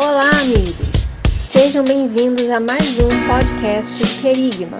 Olá, amigos! Sejam bem-vindos a mais um podcast Querigma.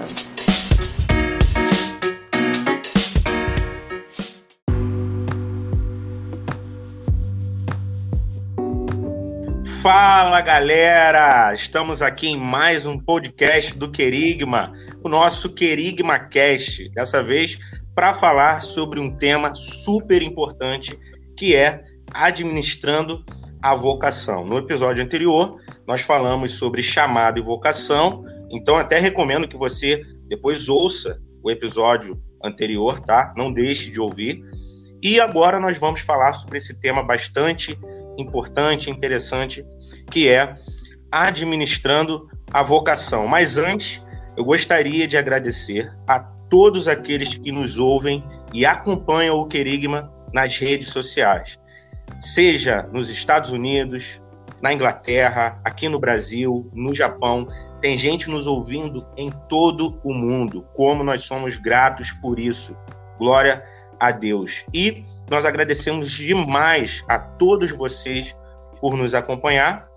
Fala galera! Estamos aqui em mais um podcast do Querigma, o nosso Querigma Cast. Dessa vez para falar sobre um tema super importante que é administrando a vocação. No episódio anterior, nós falamos sobre chamado e vocação, então até recomendo que você depois ouça o episódio anterior, tá? Não deixe de ouvir. E agora nós vamos falar sobre esse tema bastante importante, interessante, que é administrando a vocação. Mas antes, eu gostaria de agradecer a todos aqueles que nos ouvem e acompanham o Querigma nas redes sociais, seja nos Estados Unidos, na Inglaterra, aqui no Brasil, no Japão. Tem gente nos ouvindo em todo o mundo. Como nós somos gratos por isso. Glória a Deus. E nós agradecemos demais a todos vocês por nos acompanhar.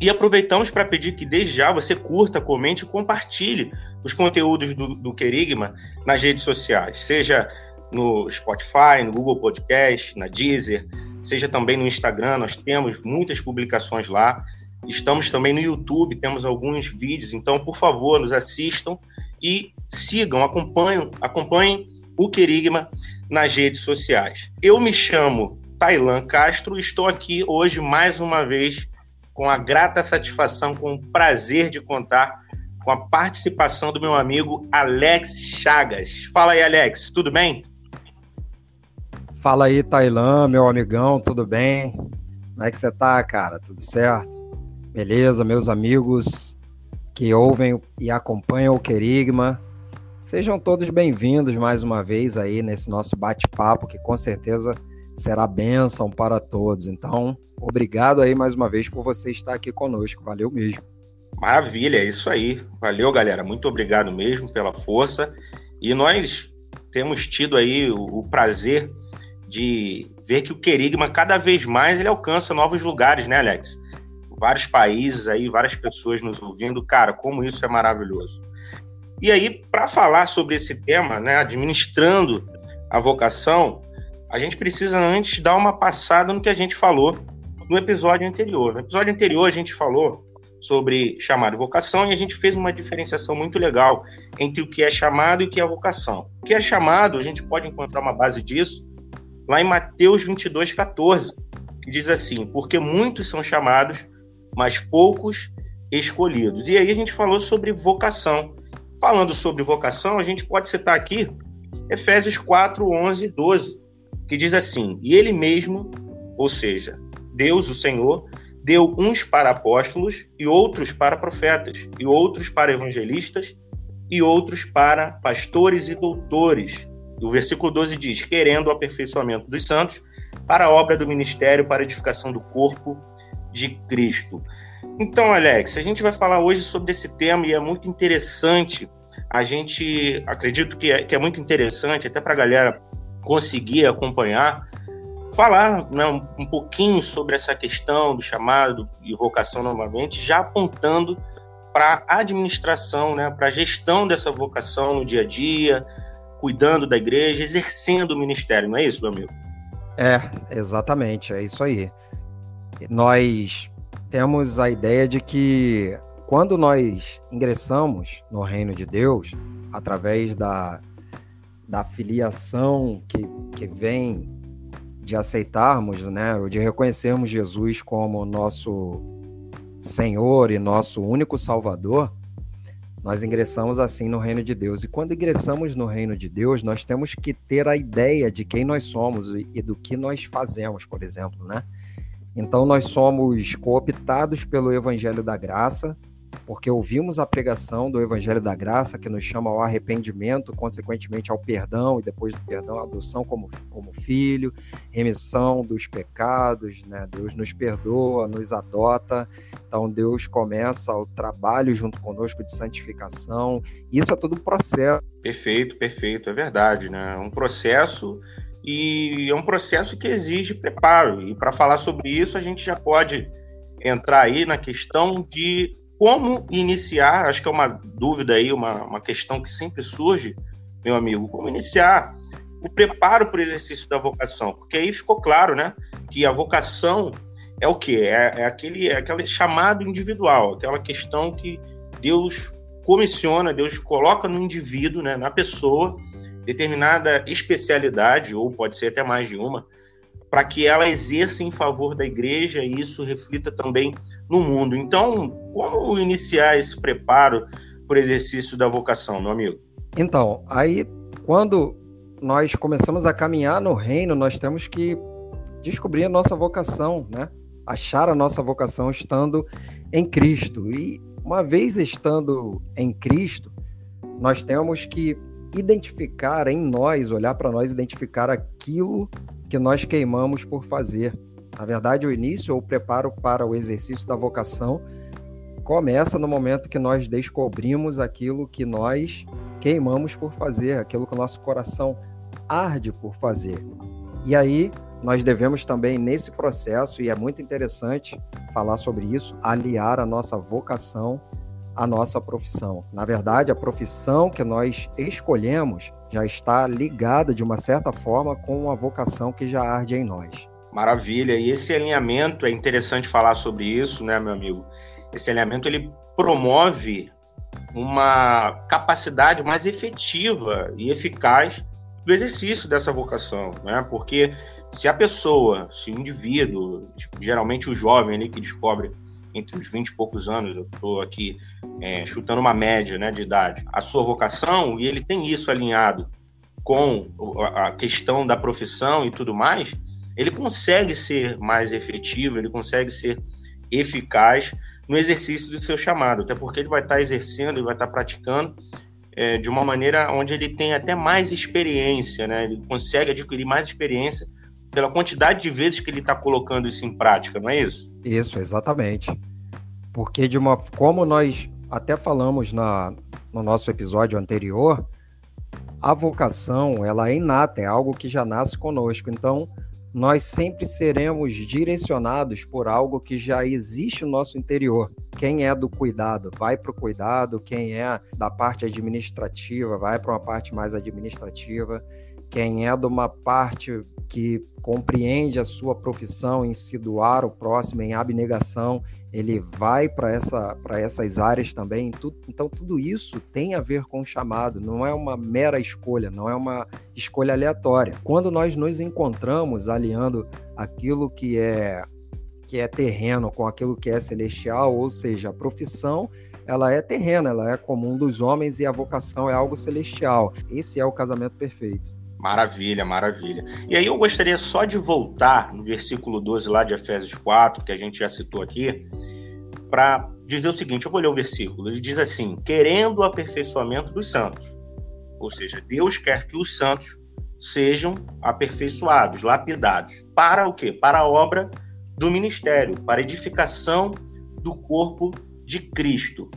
E aproveitamos para pedir que desde já você curta, comente e compartilhe os conteúdos do, do Querigma nas redes sociais, seja no Spotify, no Google Podcast, na Deezer, seja também no Instagram, nós temos muitas publicações lá. Estamos também no YouTube, temos alguns vídeos, então, por favor, nos assistam e sigam, acompanhem, acompanhem o Querigma nas redes sociais. Eu me chamo Tailan Castro e estou aqui hoje mais uma vez com a grata satisfação, com o prazer de contar com a participação do meu amigo Alex Chagas. Fala aí, Alex, tudo bem? Fala aí, Tailan, meu amigão, tudo bem? Como é que você tá, cara? Tudo certo? Beleza, meus amigos que ouvem e acompanham o Querigma. Sejam todos bem-vindos mais uma vez aí nesse nosso bate-papo, que com certeza será bênção para todos. Então, obrigado aí mais uma vez por você estar aqui conosco. Valeu mesmo. Maravilha, é isso aí. Valeu, galera. Muito obrigado mesmo pela força. E nós temos tido aí o, o prazer de ver que o Querigma cada vez mais ele alcança novos lugares, né, Alex? Vários países aí, várias pessoas nos ouvindo. Cara, como isso é maravilhoso. E aí, para falar sobre esse tema, né, administrando a vocação, a gente precisa antes dar uma passada no que a gente falou no episódio anterior. No episódio anterior, a gente falou sobre chamado e vocação e a gente fez uma diferenciação muito legal entre o que é chamado e o que é vocação. O que é chamado, a gente pode encontrar uma base disso lá em Mateus 22, 14, que diz assim: Porque muitos são chamados, mas poucos escolhidos. E aí a gente falou sobre vocação falando sobre vocação, a gente pode citar aqui Efésios 4, 11 e 12, que diz assim: E ele mesmo, ou seja, Deus, o Senhor, deu uns para apóstolos, e outros para profetas, e outros para evangelistas, e outros para pastores e doutores. O versículo 12 diz: Querendo o aperfeiçoamento dos santos, para a obra do ministério, para a edificação do corpo de Cristo. Então, Alex, a gente vai falar hoje sobre esse tema e é muito interessante. A gente acredito que é, que é muito interessante, até para a galera conseguir acompanhar, falar né, um, um, pouquinho sobre essa questão do chamado e vocação novamente, já apontando para a administração, né, para a gestão dessa vocação no dia a dia, cuidando da igreja, exercendo o ministério, não é isso, meu amigo? É, exatamente, é isso aí. Nós temos a ideia de que quando nós ingressamos no reino de Deus, através da, da filiação que, que vem de aceitarmos, né, de reconhecermos Jesus como nosso Senhor e nosso único Salvador, nós ingressamos assim no reino de Deus. E quando ingressamos no reino de Deus, nós temos que ter a ideia de quem nós somos e do que nós fazemos, por exemplo, né? Então nós somos cooptados pelo Evangelho da Graça, porque ouvimos a pregação do Evangelho da Graça que nos chama ao arrependimento, consequentemente ao perdão e depois do perdão, a adoção como, como filho, remissão dos pecados, né? Deus nos perdoa, nos adota. Então Deus começa o trabalho junto conosco de santificação. Isso é todo um processo. Perfeito, perfeito, é verdade, né? Um processo e é um processo que exige preparo. E para falar sobre isso, a gente já pode entrar aí na questão de como iniciar, acho que é uma dúvida aí, uma, uma questão que sempre surge, meu amigo, como iniciar o preparo para o exercício da vocação, porque aí ficou claro, né, que a vocação é o que é, é, aquele é aquele chamado individual, aquela questão que Deus comissiona, Deus coloca no indivíduo, né, na pessoa, determinada especialidade ou pode ser até mais de uma, para que ela exerça em favor da igreja e isso reflita também no mundo. Então, como iniciar esse preparo para o exercício da vocação, meu amigo? Então, aí quando nós começamos a caminhar no reino, nós temos que descobrir a nossa vocação, né? Achar a nossa vocação estando em Cristo. E uma vez estando em Cristo, nós temos que identificar em nós, olhar para nós, identificar aquilo que nós queimamos por fazer. Na verdade, o início ou o preparo para o exercício da vocação começa no momento que nós descobrimos aquilo que nós queimamos por fazer, aquilo que o nosso coração arde por fazer. E aí nós devemos também nesse processo, e é muito interessante falar sobre isso, aliar a nossa vocação à nossa profissão. Na verdade, a profissão que nós escolhemos já está ligada de uma certa forma com a vocação que já arde em nós. Maravilha. E esse alinhamento é interessante falar sobre isso, né, meu amigo? Esse alinhamento ele promove uma capacidade mais efetiva e eficaz do exercício dessa vocação, né? Porque se a pessoa, se o indivíduo, geralmente o jovem ali que descobre entre os 20 e poucos anos, eu estou aqui é, chutando uma média né, de idade, a sua vocação, e ele tem isso alinhado com a questão da profissão e tudo mais, ele consegue ser mais efetivo, ele consegue ser eficaz no exercício do seu chamado, até porque ele vai estar exercendo, ele vai estar praticando é, de uma maneira onde ele tem até mais experiência, né? Ele consegue adquirir mais experiência pela quantidade de vezes que ele está colocando isso em prática, não é isso? Isso, exatamente. Porque de uma como nós até falamos na, no nosso episódio anterior, a vocação ela é inata, é algo que já nasce conosco. Então, nós sempre seremos direcionados por algo que já existe no nosso interior. Quem é do cuidado vai para o cuidado, quem é da parte administrativa vai para uma parte mais administrativa, quem é de uma parte que compreende a sua profissão em se doar o próximo, em abnegação, ele vai para essa, essas áreas também. Então, tudo isso tem a ver com o chamado, não é uma mera escolha, não é uma escolha aleatória. Quando nós nos encontramos aliando aquilo que é que é terreno com aquilo que é celestial, ou seja, a profissão ela é terrena, ela é comum dos homens e a vocação é algo celestial. Esse é o casamento perfeito. Maravilha, maravilha. E aí eu gostaria só de voltar no versículo 12 lá de Efésios 4, que a gente já citou aqui, para dizer o seguinte, eu vou ler o versículo. Ele diz assim: "Querendo o aperfeiçoamento dos santos". Ou seja, Deus quer que os santos sejam aperfeiçoados, lapidados. Para o quê? Para a obra do ministério, para a edificação do corpo de Cristo.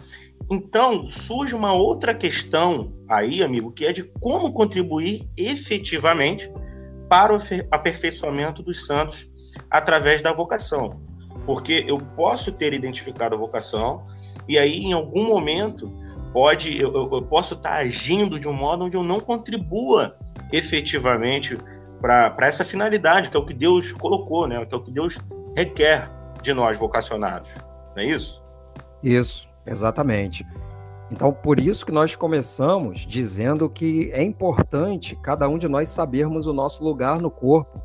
Então, surge uma outra questão aí, amigo, que é de como contribuir efetivamente para o aperfeiçoamento dos santos através da vocação. Porque eu posso ter identificado a vocação e aí, em algum momento, pode eu, eu posso estar agindo de um modo onde eu não contribua efetivamente para essa finalidade, que é o que Deus colocou, né? que é o que Deus requer de nós vocacionados. Não é isso? Isso. Exatamente. Então, por isso que nós começamos dizendo que é importante cada um de nós sabermos o nosso lugar no corpo.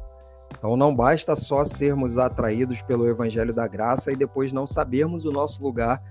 Então, não basta só sermos atraídos pelo Evangelho da Graça e depois não sabermos o nosso lugar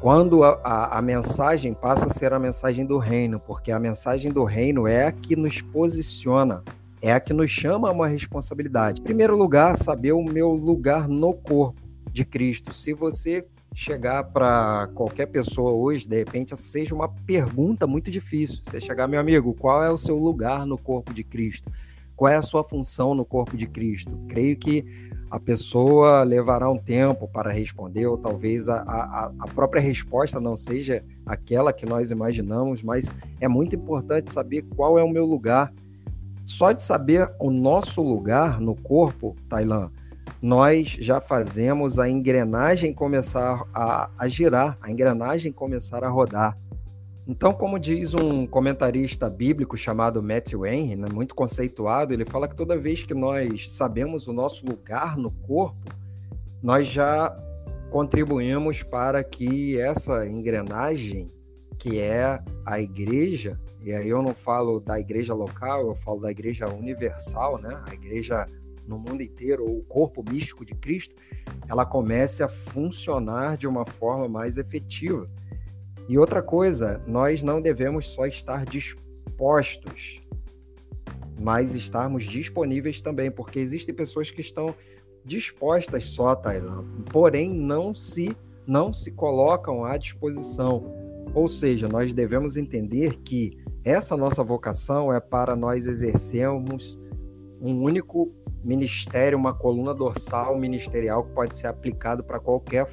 quando a, a, a, mensagem passa a ser a mensagem do reino, porque a mensagem do reino é a que nos posiciona, é a que nos chama a uma responsabilidade. Em primeiro lugar, saber o meu lugar no corpo de Cristo. Se você chegar para qualquer pessoa hoje, de repente, seja uma pergunta muito difícil. Você chegar, meu amigo, qual é o seu lugar no corpo de Cristo? Qual é a sua função no corpo de Cristo? Creio que a pessoa levará um tempo para responder, ou talvez a, a, a própria resposta não seja aquela que nós imaginamos, mas é muito importante saber qual é o meu lugar. Só de saber o nosso lugar no corpo, Tailan, nós já fazemos a engrenagem começar a, a girar, a engrenagem começar a rodar. Então, como diz um comentarista bíblico chamado Matthew Henry, né, muito conceituado, ele fala que toda vez que nós sabemos o nosso lugar no corpo, nós já contribuímos para que essa engrenagem, que é a igreja, e aí eu não falo da igreja local, eu falo da igreja universal, né? A igreja no mundo inteiro, ou o corpo místico de Cristo, ela comece a funcionar de uma forma mais efetiva. E outra coisa, nós não devemos só estar dispostos, mas estarmos disponíveis também, porque existem pessoas que estão dispostas só, Tailã, porém não se não se colocam à disposição. Ou seja, nós devemos entender que essa nossa vocação é para nós exercermos um único ministério, uma coluna dorsal ministerial que pode ser aplicado para qualquer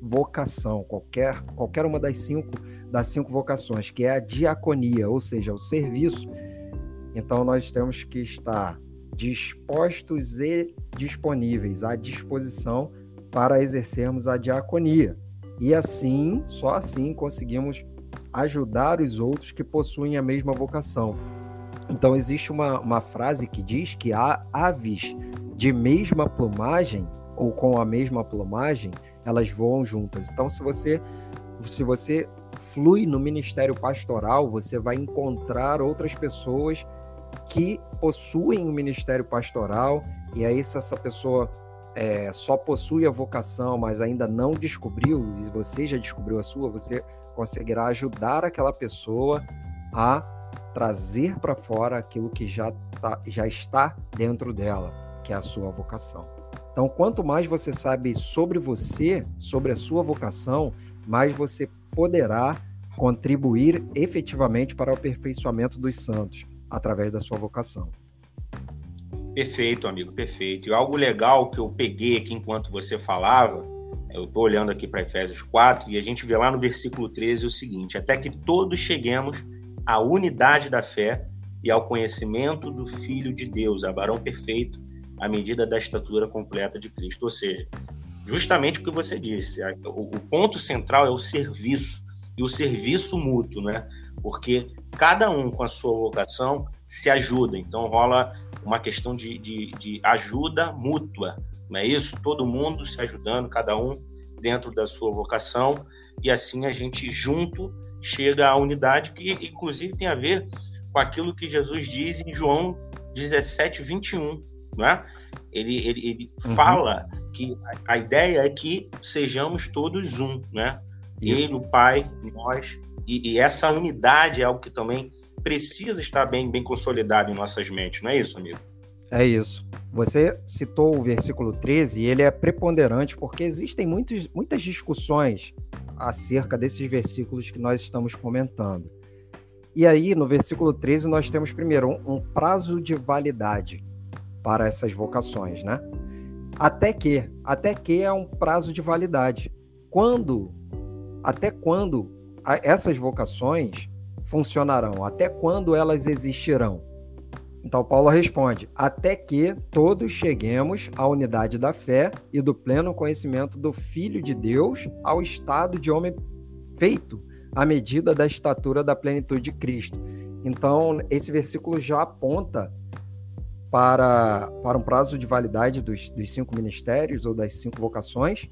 vocação, qualquer, qualquer uma das cinco, das cinco vocações, que é a diaconia, ou seja, o serviço. Então nós temos que estar dispostos e disponíveis à disposição para exercermos a diaconia. E assim, só assim conseguimos ajudar os outros que possuem a mesma vocação. Então existe uma, uma frase que diz que há aves de mesma plumagem ou com a mesma plumagem elas voam juntas. Então, se você se você flui no ministério pastoral, você vai encontrar outras pessoas que possuem o um ministério pastoral e aí se essa pessoa é, só possui a vocação, mas ainda não descobriu, e você já descobriu a sua, você conseguirá ajudar aquela pessoa a trazer para fora aquilo que já, tá, já está dentro dela, que é a sua vocação. Então, quanto mais você sabe sobre você, sobre a sua vocação, mais você poderá contribuir efetivamente para o aperfeiçoamento dos santos através da sua vocação. Perfeito, amigo, perfeito. E algo legal que eu peguei aqui enquanto você falava, eu estou olhando aqui para Efésios 4 e a gente vê lá no versículo 13 o seguinte: até que todos cheguemos à unidade da fé e ao conhecimento do Filho de Deus, a varão perfeito, à medida da estatura completa de Cristo. Ou seja, justamente o que você disse, o, ponto central é o serviço e o serviço mútuo, né? Porque cada um com a sua vocação se ajuda, então rola uma questão de, de, de ajuda mútua, não é isso? Todo mundo se ajudando, cada um dentro da sua vocação, e assim a gente junto chega à unidade, que inclusive tem a ver com aquilo que Jesus diz em João 17, 21, né? Ele, ele, ele uhum. fala que a, ideia é que sejamos todos um, né? Isso. Ele, o Pai, nós, e, e, essa unidade é algo que também precisa estar bem, bem consolidado em nossas mentes, não é isso, amigo? É isso. Você citou o versículo 13 e ele é preponderante porque existem muitos, muitas discussões acerca desses versículos que nós estamos comentando. E aí, no versículo 13, nós temos primeiro um, um prazo de validade para essas vocações, né? Até que, até que é um prazo de validade. Quando, até quando essas vocações funcionarão? Até quando elas existirão? Então Paulo responde: até que todos cheguemos à unidade da fé e do pleno conhecimento do Filho de Deus, ao estado de homem feito à medida da estatura da plenitude de Cristo. Então, esse versículo já aponta para, para um prazo de validade dos, dos cinco ministérios ou das cinco vocações,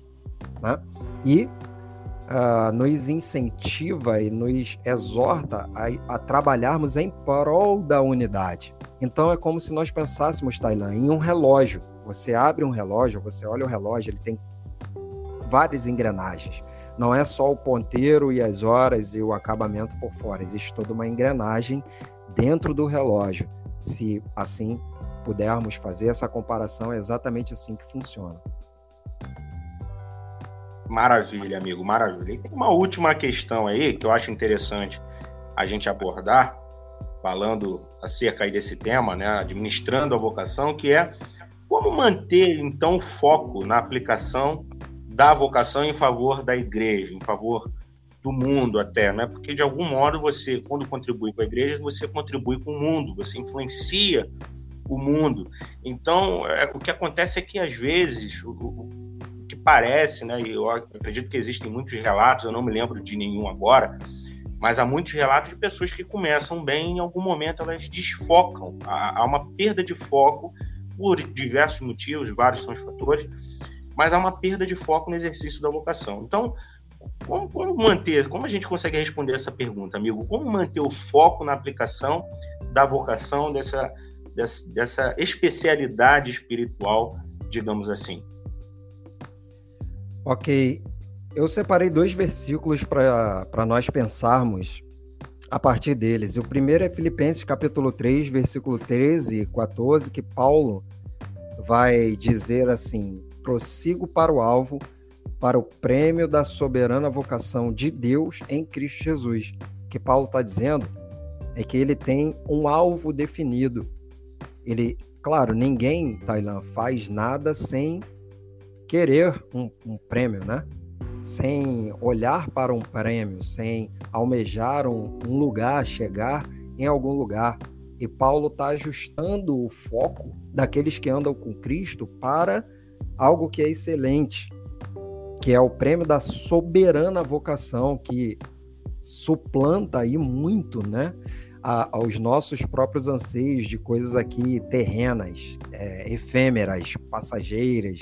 né? e uh, nos incentiva e nos exorta a, a, trabalharmos em prol da unidade. Então é como se nós pensássemos, Tailan, em um relógio. Você abre um relógio, você olha o relógio, ele tem várias engrenagens. Não é só o ponteiro e as horas e o acabamento por fora, existe toda uma engrenagem dentro do relógio. Se assim pudermos fazer essa comparação, é exatamente assim que funciona. Maravilha, amigo, maravilha. E tem uma última questão aí que eu acho interessante a gente abordar, falando acerca desse tema, né, administrando a vocação, que é como manter então o foco na aplicação da vocação em favor da igreja, em favor do mundo até, né? Porque de algum modo você, quando contribui com a igreja, você contribui com o mundo, você influencia o mundo. Então, é, o que acontece é que às vezes o, o, que parece, né? Eu acredito que existem muitos relatos, eu não me lembro de nenhum agora, mas há muitos relatos de pessoas que começam bem, em algum momento elas desfocam, há uma perda de foco por diversos motivos, vários são os fatores, mas há uma perda de foco no exercício da vocação. Então, como, como, manter, como a gente consegue responder essa pergunta, amigo? Como manter o foco na aplicação da vocação, dessa, dessa, dessa especialidade espiritual, digamos assim? Ok. Eu separei dois versículos para nós pensarmos a partir deles. O primeiro é Filipenses capítulo 3, versículo 13 e 14, que Paulo vai dizer assim: prossigo para o alvo, para o prêmio da soberana vocação de Deus em Cristo Jesus. O que Paulo está dizendo é que ele tem um alvo definido. Ele, claro, ninguém, Tailan, faz nada sem querer um, um prêmio, né? Sem olhar para um prêmio, sem almejar um, um lugar, chegar em algum lugar. E Paulo está ajustando o foco daqueles que andam com Cristo para algo que é excelente, que é o prêmio da soberana vocação, que suplanta aí muito, né? A, aos nossos próprios anseios de coisas aqui terrenas, é, efêmeras, passageiras,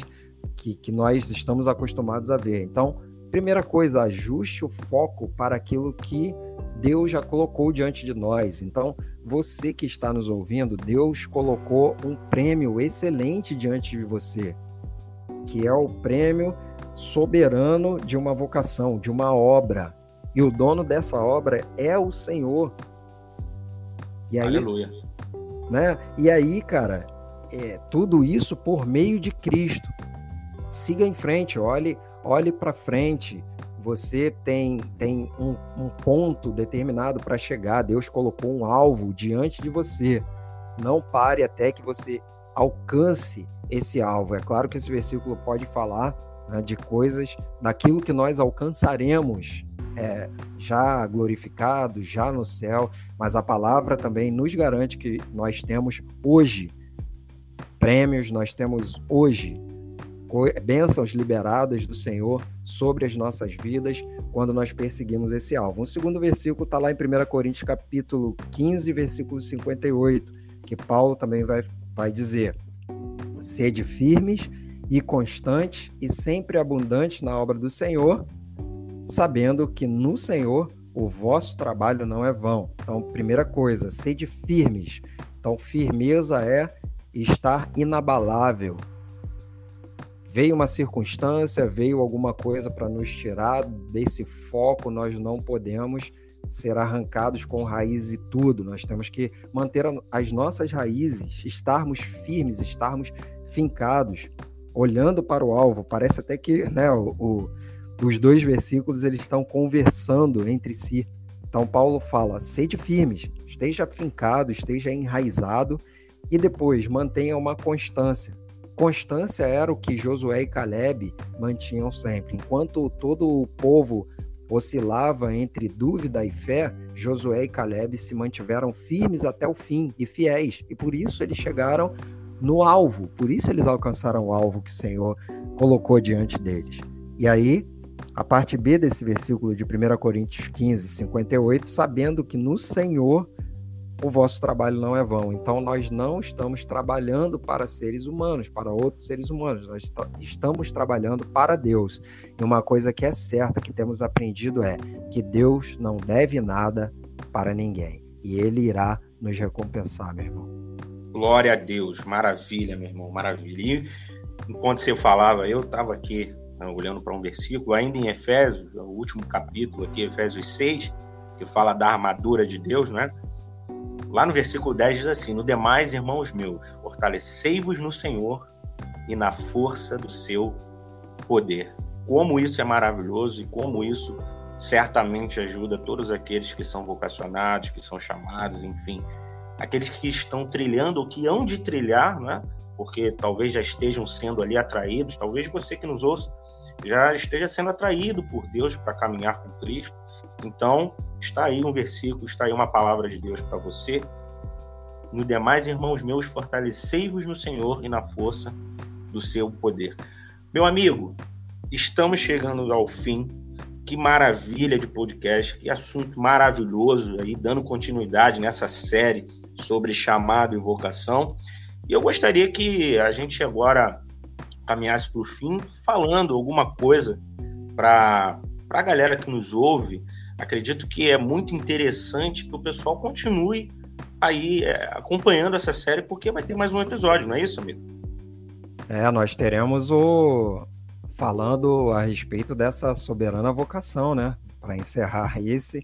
que, que nós estamos acostumados a ver. Então, primeira coisa, ajuste o foco para aquilo que Deus já colocou diante de nós. Então, você que está nos ouvindo, Deus colocou um prêmio excelente diante de você que é o prêmio soberano de uma vocação, de uma obra. E o dono dessa obra é o Senhor. E aí, Aleluia. Né? E aí, cara, é, tudo isso por meio de Cristo. Siga em frente, olhe, olhe para frente. Você tem, tem um, um ponto determinado para chegar. Deus colocou um alvo diante de você. Não pare até que você alcance esse alvo. É claro que esse versículo pode falar né, de coisas, daquilo que nós alcançaremos é, já glorificados, já no céu, mas a palavra também nos garante que nós temos hoje prêmios, nós temos hoje bênçãos liberadas do Senhor sobre as nossas vidas quando nós perseguimos esse alvo. O segundo versículo está lá em 1 Coríntios capítulo 15, versículo 58, que Paulo também vai, vai dizer Sede firmes e constantes e sempre abundantes na obra do Senhor, sabendo que no Senhor o vosso trabalho não é vão. Então, primeira coisa, sede firmes. Então, firmeza é estar inabalável. Veio uma circunstância, veio alguma coisa para nos tirar desse foco, nós não podemos ser arrancados com raízes e tudo. Nós temos que manter as nossas raízes, estarmos firmes, estarmos fincados, olhando para o alvo. Parece até que né, o, o, os dois versículos eles estão conversando entre si. Então Paulo fala: sede firmes, esteja fincado, esteja enraizado e depois mantenha uma constância. Constância era o que Josué e Caleb mantinham sempre. Enquanto todo o povo oscilava entre dúvida e fé, Josué e Caleb se mantiveram firmes até o fim e fiéis, e por isso eles chegaram no alvo, por isso eles alcançaram o alvo que o Senhor colocou diante deles. E aí, a parte B desse versículo de 1 Coríntios 15, 58, sabendo que no Senhor o vosso trabalho não é vão. Então, nós não estamos trabalhando para seres humanos, para outros seres humanos, nós estamos trabalhando para Deus. E uma coisa que é certa que temos aprendido é que Deus não deve nada para ninguém. E Ele irá nos recompensar, meu irmão. Glória a Deus, maravilha, meu irmão, maravilha. E enquanto você falava, eu estava aqui né, olhando para um versículo, ainda em Efésios, o último capítulo aqui, Efésios 6, que fala da armadura de Deus, né? Lá no versículo 10 diz assim: No demais, irmãos meus, fortalecei-vos no Senhor e na força do seu poder. Como isso é maravilhoso e como isso certamente ajuda todos aqueles que são vocacionados, que são chamados, enfim, aqueles que estão trilhando ou que hão de trilhar, né? Porque talvez já estejam sendo ali atraídos, talvez você que nos ouça já esteja sendo atraído por Deus para caminhar com Cristo. Então, está aí um versículo, está aí uma palavra de Deus para você. No demais, irmãos meus, fortalecei-vos no Senhor e na força do seu poder. Meu amigo, estamos chegando ao fim. Que maravilha de podcast, que assunto maravilhoso aí, dando continuidade nessa série sobre chamado e vocação. E eu gostaria que a gente agora caminhasse para o fim falando alguma coisa para a galera que nos ouve. Acredito que é muito interessante que o pessoal continue aí é, acompanhando essa série, porque vai ter mais um episódio, não é isso, amigo? É, nós teremos o. Falando a respeito dessa soberana vocação, né? Para encerrar esse,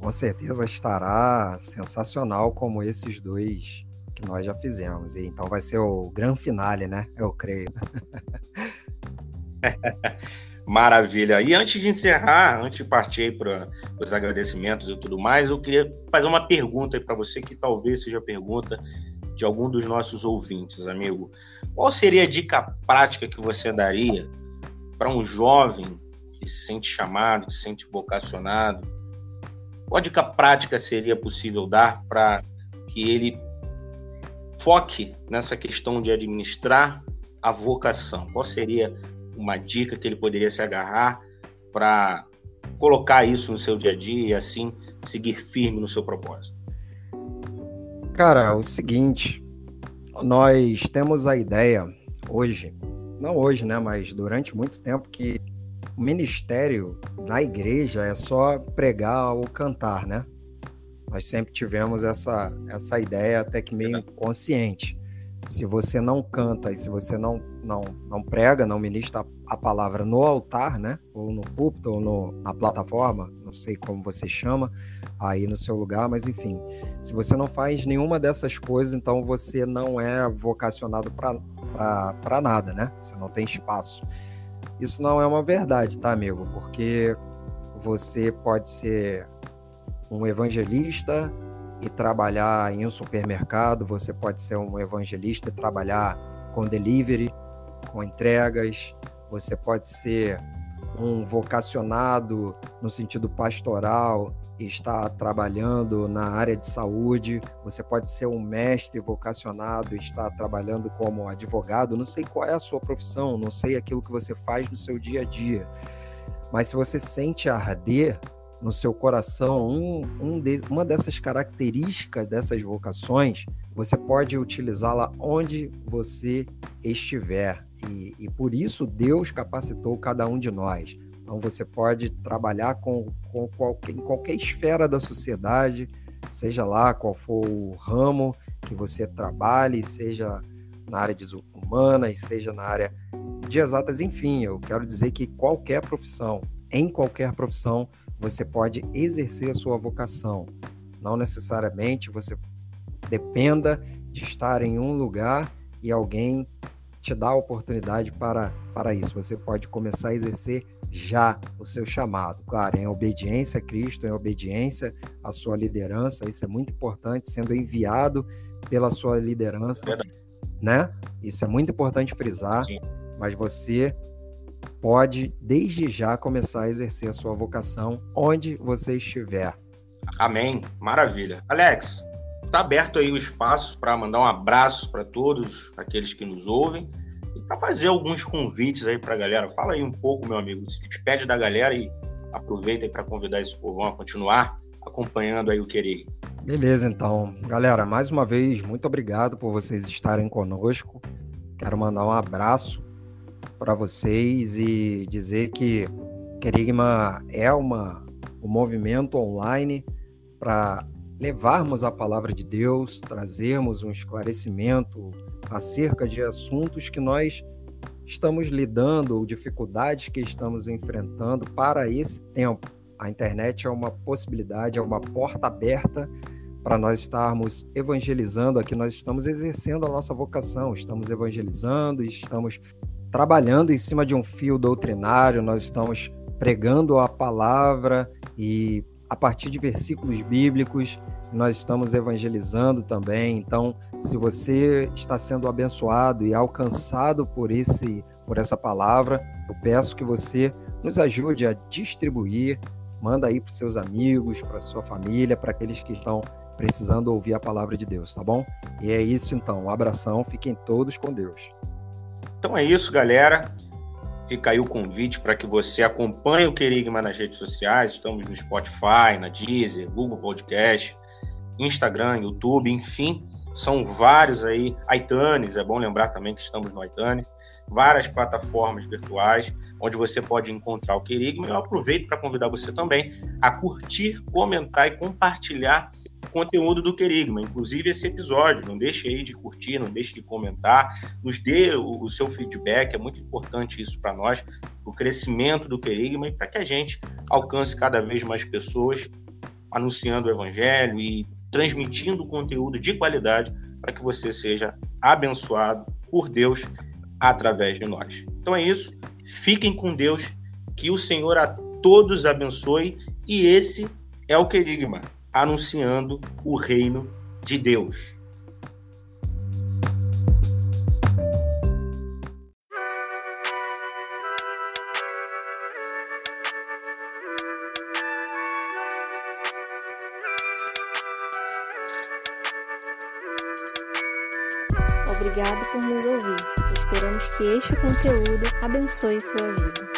com certeza estará sensacional como esses dois que nós já fizemos. E então vai ser o grande finale, né? Eu creio. Maravilha. E antes de encerrar, antes de partir para os agradecimentos e tudo mais, eu queria fazer uma pergunta para você que talvez seja pergunta de algum dos nossos ouvintes, amigo. Qual seria a dica prática que você daria para um jovem que se sente chamado, que se sente vocacionado? Qual dica prática seria possível dar para que ele foque nessa questão de administrar a vocação? Qual seria uma dica que ele poderia se agarrar para colocar isso no seu dia a dia e assim seguir firme no seu propósito? Cara, é o seguinte, nós temos a ideia hoje, não hoje, né, mas durante muito tempo que o ministério na igreja é só pregar ou cantar, né? Nós sempre tivemos essa, essa ideia até que meio consciente se você não canta e se você não, não, não prega, não ministra a palavra no altar, né? Ou no púlpito, ou no, na plataforma, não sei como você chama, aí no seu lugar, mas enfim. Se você não faz nenhuma dessas coisas, então você não é vocacionado para nada, né? Você não tem espaço. Isso não é uma verdade, tá, amigo? Porque você pode ser um evangelista e trabalhar em um supermercado, você pode ser um evangelista e trabalhar com delivery, com entregas, você pode ser um vocacionado no sentido pastoral e estar trabalhando na área de saúde, você pode ser um mestre vocacionado e estar trabalhando como advogado, não sei qual é a sua profissão, não sei aquilo que você faz no seu dia a dia. Mas se você sente arder no seu coração um, um de, uma dessas características dessas vocações, você pode utilizá-la onde você estiver. E, e, por isso Deus capacitou cada um de nós. Então você pode trabalhar com, com qualquer, em qualquer esfera da sociedade, seja lá qual for o ramo que você trabalhe, seja na área de humanas, seja na área de exatas, enfim, eu quero dizer que qualquer profissão, em qualquer profissão, você pode exercer a sua vocação. Não necessariamente você dependa de estar em um lugar e alguém te dá a oportunidade para, para isso. Você pode começar a exercer já o seu chamado. Claro, em obediência a Cristo, em obediência à sua liderança, isso é muito importante, sendo enviado pela sua liderança, né? Isso é muito importante frisar, Sim. mas você pode, desde já, começar a exercer a sua vocação onde você estiver. Amém. Maravilha. Alex, está aberto aí o espaço para mandar um abraço para todos aqueles que nos ouvem e para fazer alguns convites aí para a galera. Fala aí um pouco, meu amigo, se despede da galera e aproveita aí para convidar esse povo a continuar acompanhando aí o Querer. Beleza, então. Galera, mais uma vez, muito obrigado por vocês estarem conosco. Quero mandar um abraço para vocês e dizer que Querigma é uma, um movimento online para levarmos a palavra de Deus, trazermos um esclarecimento acerca de assuntos que nós estamos lidando ou dificuldades que estamos enfrentando para esse tempo. A internet é uma possibilidade, é uma porta aberta para nós estarmos evangelizando aqui, nós estamos exercendo a nossa vocação, estamos evangelizando, estamos trabalhando em cima de um fio doutrinário, nós estamos pregando a palavra e a partir de versículos bíblicos nós estamos evangelizando também. Então, se você está sendo abençoado e alcançado por esse por essa palavra, eu peço que você nos ajude a distribuir, manda aí para seus amigos, para sua família, para aqueles que estão precisando ouvir a palavra de Deus, tá bom? E é isso então, um abração, fiquem todos com Deus. Então é isso, galera. Fica aí o convite para que você acompanhe o Querigma nas redes sociais. Estamos no Spotify, na Deezer, Google Podcast, Instagram, YouTube, enfim, são vários aí. iTunes, é bom lembrar também que estamos no iTunes. Várias plataformas virtuais onde você pode encontrar o Querigma. Eu aproveito para convidar você também a curtir, comentar e compartilhar conteúdo do Querigma, inclusive esse episódio. Não deixe aí de curtir, não deixe de comentar, nos dê o, o seu feedback, é muito importante isso para nós, o crescimento do Querigma e para que a gente alcance cada vez mais pessoas anunciando o evangelho e transmitindo conteúdo de qualidade para que você seja abençoado por Deus através de nós. Então é isso. Fiquem com Deus, que o Senhor a todos abençoe e esse é o Querigma anunciando o reino de Deus. Obrigado por nos ouvir. Esperamos que este conteúdo abençoe sua vida.